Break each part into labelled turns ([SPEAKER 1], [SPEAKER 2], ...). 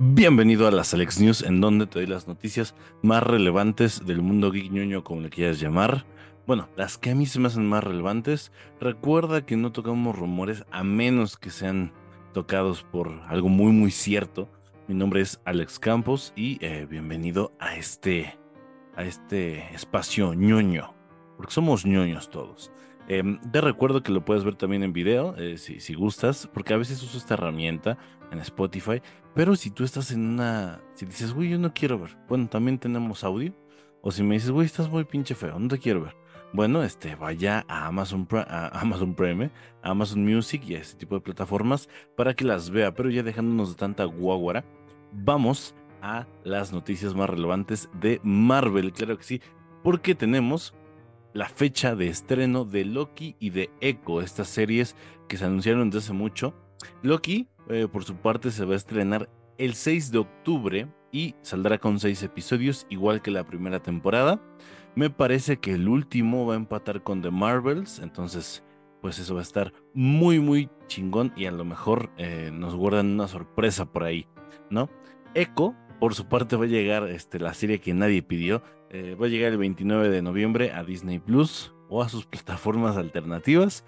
[SPEAKER 1] Bienvenido a las Alex News, en donde te doy las noticias más relevantes del mundo geek ñoño, como le quieras llamar. Bueno, las que a mí se me hacen más relevantes. Recuerda que no tocamos rumores a menos que sean tocados por algo muy, muy cierto. Mi nombre es Alex Campos y eh, bienvenido a este, a este espacio ñoño, porque somos ñoños todos. Em, te recuerdo que lo puedes ver también en video, eh, si, si, gustas, porque a veces uso esta herramienta en Spotify, pero si tú estás en una, si dices, güey, yo no quiero ver, bueno, también tenemos audio, o si me dices, güey, estás muy pinche feo, no te quiero ver, bueno, este, vaya a Amazon, a Amazon Prime, a Amazon Music y a este tipo de plataformas para que las vea, pero ya dejándonos de tanta guaguara, vamos a las noticias más relevantes de Marvel, claro que sí, porque tenemos la fecha de estreno de Loki y de Echo, estas series que se anunciaron desde hace mucho. Loki, eh, por su parte, se va a estrenar el 6 de octubre y saldrá con 6 episodios, igual que la primera temporada. Me parece que el último va a empatar con The Marvels, entonces pues eso va a estar muy muy chingón y a lo mejor eh, nos guardan una sorpresa por ahí, ¿no? Echo, por su parte, va a llegar este, la serie que nadie pidió, eh, va a llegar el 29 de noviembre a Disney Plus o a sus plataformas alternativas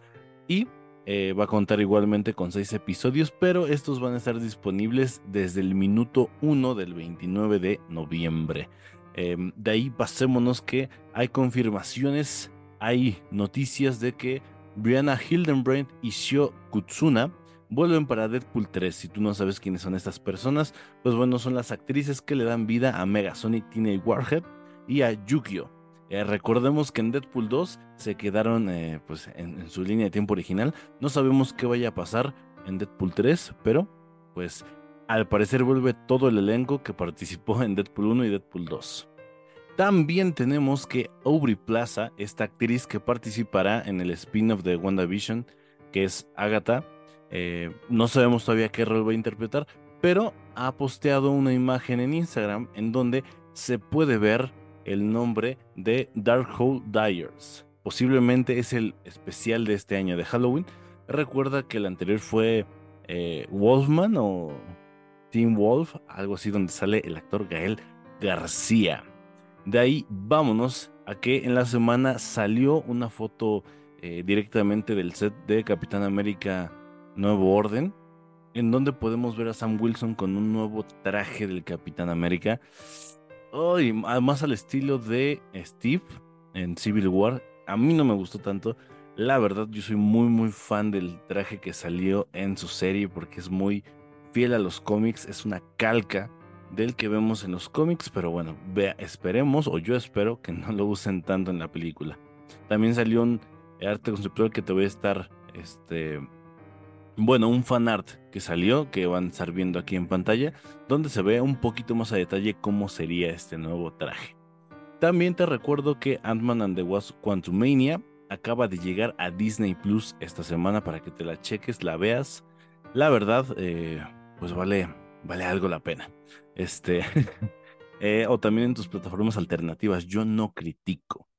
[SPEAKER 1] y eh, va a contar igualmente con seis episodios, pero estos van a estar disponibles desde el minuto 1 del 29 de noviembre. Em, de ahí pasémonos que hay confirmaciones, hay noticias de que Brianna Hildenbrand y Shio Kutsuna vuelven para Deadpool 3. Si tú no sabes quiénes son estas personas, pues bueno, son las actrices que le dan vida a Megasonic Teenage Warhead y a Yukio. Eh, recordemos que en Deadpool 2 se quedaron eh, pues en, su línea de tiempo original. No sabemos qué vaya a pasar en Deadpool 3, pero pues al parecer vuelve todo el elenco que participó en Deadpool 1 y Deadpool 2. También tenemos que Aubrey Plaza, esta actriz que participará en el spin-off de WandaVision, que es Agatha, eh, no sabemos todavía qué rol va a interpretar, pero ha posteado una imagen en Instagram en donde se puede ver el nombre de Darkhold Dyers. Posiblemente es el especial de este año de Halloween. Recuerda que el anterior fue eh, Wolfman o Team Wolf, algo así donde sale el actor Gael García. De ahí vámonos a que en la semana salió una foto eh, directamente del set de Capitán América Nuevo Orden, en donde podemos ver a Sam Wilson con un nuevo traje del Capitán América. Ay, más al estilo de Steve en Civil War. A mí no me gustó tanto. La verdad, yo soy muy, muy fan del traje que salió en su serie porque es muy fiel a los cómics. Es una calca del que vemos en los cómics, pero bueno, vea, esperemos, o yo espero que no lo usen tanto en la película. También salió un arte conceptual que te voy a estar este, bueno, un fan art que salió, que van a estar viendo aquí en pantalla, donde se ve un poquito más a detalle cómo sería este nuevo traje. También te recuerdo que Ant-Man and the Wasp Quantumania acaba de llegar a Disney Plus esta semana para que te la cheques, la veas. La verdad, eh, pues vale, vale algo la pena. Este, eh, o también en tus plataformas alternativas, yo no critico.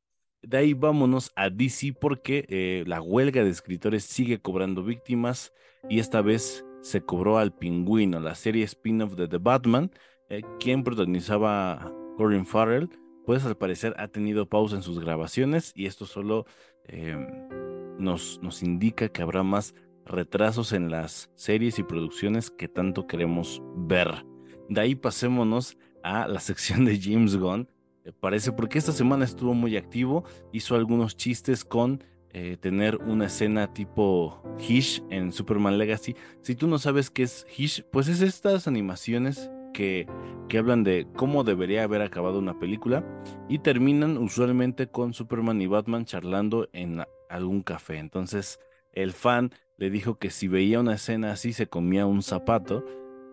[SPEAKER 1] De ahí vámonos a DC porque eh, la huelga de escritores sigue cobrando víctimas y esta vez se cobró al pingüino, la serie spin-off de The Batman, eh, quien protagonizaba Corin Farrell, pues al parecer ha tenido pausa en sus grabaciones y esto solo em, nos, nos indica que habrá más retrasos en las series y producciones que tanto queremos ver. De ahí pasémonos a la sección de James Gunn, parece, porque esta semana estuvo muy activo, hizo algunos chistes con eh, tener una escena tipo Hish en Superman Legacy. Si tú no sabes qué es Hish, pues es estas animaciones que, que hablan de cómo debería haber acabado una película y terminan usualmente con Superman y Batman charlando en algún café. Entonces el fan le dijo que si veía una escena así se comía un zapato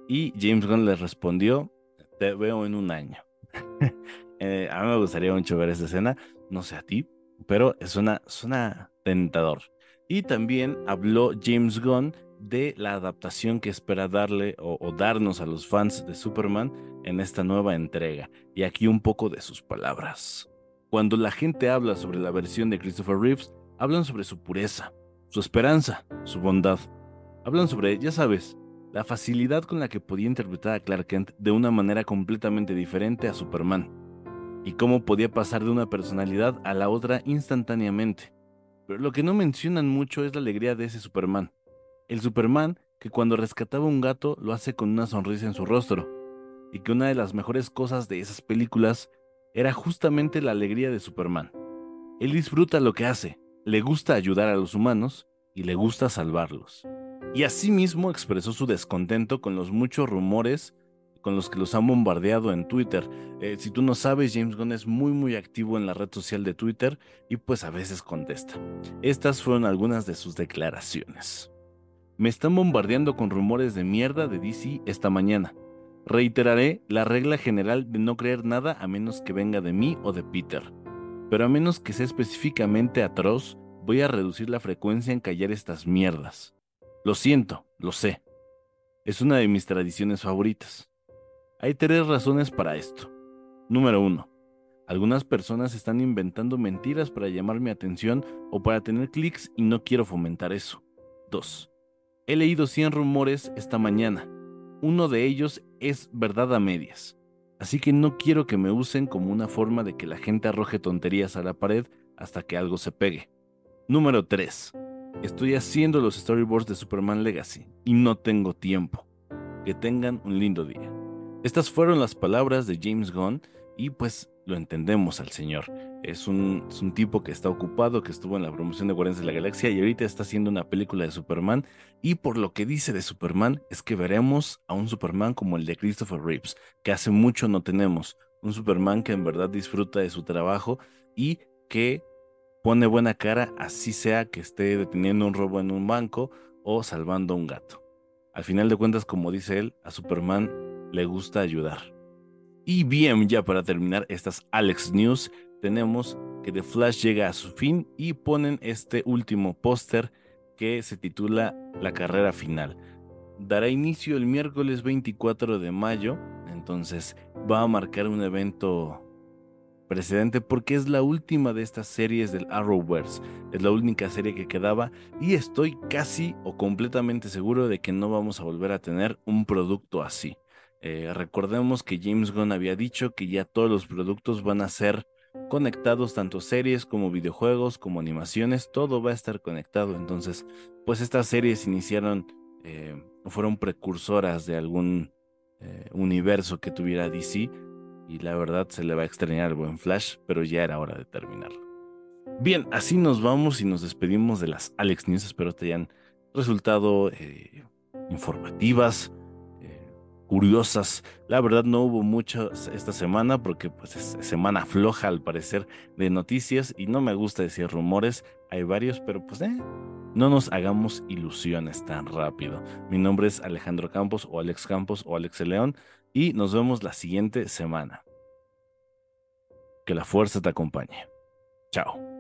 [SPEAKER 1] y James Gunn le respondió, te veo en un año. Eh, a mí me gustaría mucho ver esa escena, no sé a ti, pero suena, suena tentador. Y también habló James Gunn de la adaptación que espera darle o, darnos a los fans de Superman en esta nueva entrega. Y aquí un poco de sus palabras. Cuando la gente habla sobre la versión de Christopher Reeves, hablan sobre su pureza, su esperanza, su bondad. Hablan sobre, ya sabes, la facilidad con la que podía interpretar a Clark Kent de una manera completamente diferente a Superman, y cómo podía pasar de una personalidad a la otra instantáneamente. Pero lo que no mencionan mucho es la alegría de ese Superman. El Superman que cuando rescataba un gato lo hace con una sonrisa en su rostro, y que una de las mejores cosas de esas películas era justamente la alegría de Superman. Él disfruta lo que hace, le gusta ayudar a los humanos y le gusta salvarlos. Y asimismo expresó su descontento con los muchos rumores con los que los han bombardeado en Twitter. Eh, si tú no sabes, James Gunn es muy muy activo en la red social de Twitter y pues a veces contesta. Estas fueron algunas de sus declaraciones. Me están bombardeando con rumores de mierda de DC esta mañana. Reiteraré la regla general de no creer nada a menos que venga de mí o de Peter. Pero a menos que sea específicamente atroz, voy a reducir la frecuencia en callar estas mierdas. Lo siento, lo sé. Es una de mis tradiciones favoritas. Hay tres razones para esto. Número uno. Algunas personas están inventando mentiras para llamar mi atención o para tener clics y no quiero fomentar eso. 2. He leído 100 rumores esta mañana uno de ellos es verdad a medias. Así que no quiero que me usen como una forma de que la gente arroje tonterías a la pared hasta que algo se pegue. Número 3. Estoy haciendo los storyboards de Superman Legacy y no tengo tiempo. Que tengan un lindo día. Estas fueron las palabras de James Gunn y pues lo entendemos al señor. Es un, tipo que está ocupado, que estuvo en la promoción de Guardianes de la Galaxia y ahorita está haciendo una película de Superman. Y por lo que dice de Superman es que veremos a un Superman como el de Christopher Reeves, que hace mucho no tenemos. Un Superman que en verdad disfruta de su trabajo y que pone buena cara, así sea que esté deteniendo un robo en un banco o salvando a un gato. Al final de cuentas, como dice él, a Superman le gusta ayudar. Y bien, ya para terminar estas Alex News, tenemos que The Flash llega a su fin y ponen este último póster que se titula La carrera final. Dará inicio el miércoles 24 de mayo, entonces va a marcar un evento precedente porque es la última de estas series del Arrowverse. Es la única serie que quedaba y estoy casi o completamente seguro de que no vamos a volver a tener un producto así. Eh, recordemos que James Gunn había dicho que ya todos los productos van a ser conectados, tanto series como videojuegos, como animaciones, todo va a estar conectado. Entonces, pues estas series iniciaron, eh, fueron precursoras de algún eh, universo que tuviera DC. Y la verdad se le va a extrañar el buen Flash, pero ya era hora de terminarlo. Bien, así nos vamos y nos despedimos de las Alex News. Espero te hayan resultado informativas, curiosas. La verdad no hubo mucho esta semana porque pues es semana floja al parecer de noticias y no me gusta decir rumores, hay varios, pero pues eh, no nos hagamos ilusiones tan rápido. Mi nombre es Alejandro Campos o Alex Campos o Alex León y nos vemos la siguiente semana. Que la fuerza te acompañe. Chao.